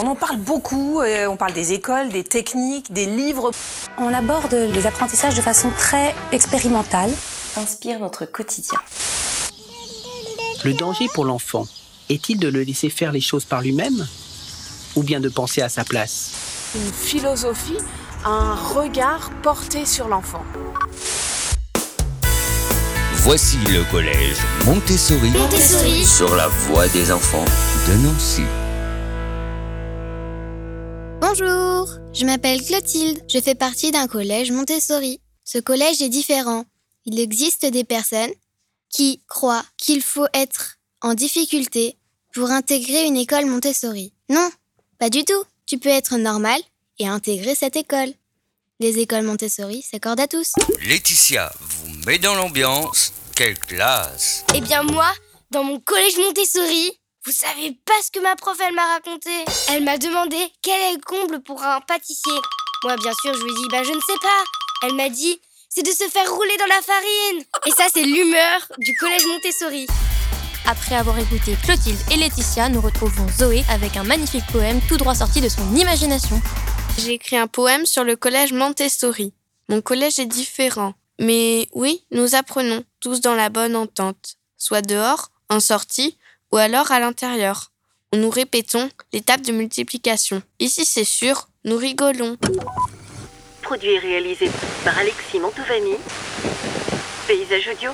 On en parle beaucoup, euh, on parle des écoles, des techniques, des livres. On aborde les apprentissages de façon très expérimentale. Inspire notre quotidien. Le danger pour l'enfant est-il de le laisser faire les choses par lui-même ou bien de penser à sa place? Une philosophie, un regard porté sur l'enfant. Voici le collège Montessori, Montessori. sur la voie des enfants de Nancy. Bonjour, je m'appelle Clotilde. Je fais partie d'un collège Montessori. Ce collège est différent. Il existe des personnes qui croient qu'il faut être en difficulté pour intégrer une école Montessori. Non, pas du tout. Tu peux être normal et intégrer cette école. Les écoles Montessori s'accordent à tous. Laetitia vous met dans l'ambiance. Quelle classe Eh bien moi, dans mon collège Montessori, vous savez pas ce que ma prof elle m'a raconté. Elle m'a demandé quel est le comble pour un pâtissier. Moi bien sûr je lui ai dit bah je ne sais pas. Elle m'a dit c'est de se faire rouler dans la farine. Et ça c'est l'humeur du collège Montessori. Après avoir écouté Clotilde et Laetitia, nous retrouvons Zoé avec un magnifique poème tout droit sorti de son imagination. J'ai écrit un poème sur le collège Montessori. Mon collège est différent. Mais oui, nous apprenons tous dans la bonne entente, soit dehors, en sortie, ou alors à l'intérieur. Nous répétons l'étape de multiplication. Ici c'est sûr, nous rigolons. Produit réalisé par Alexis Mantovani. Paysage audio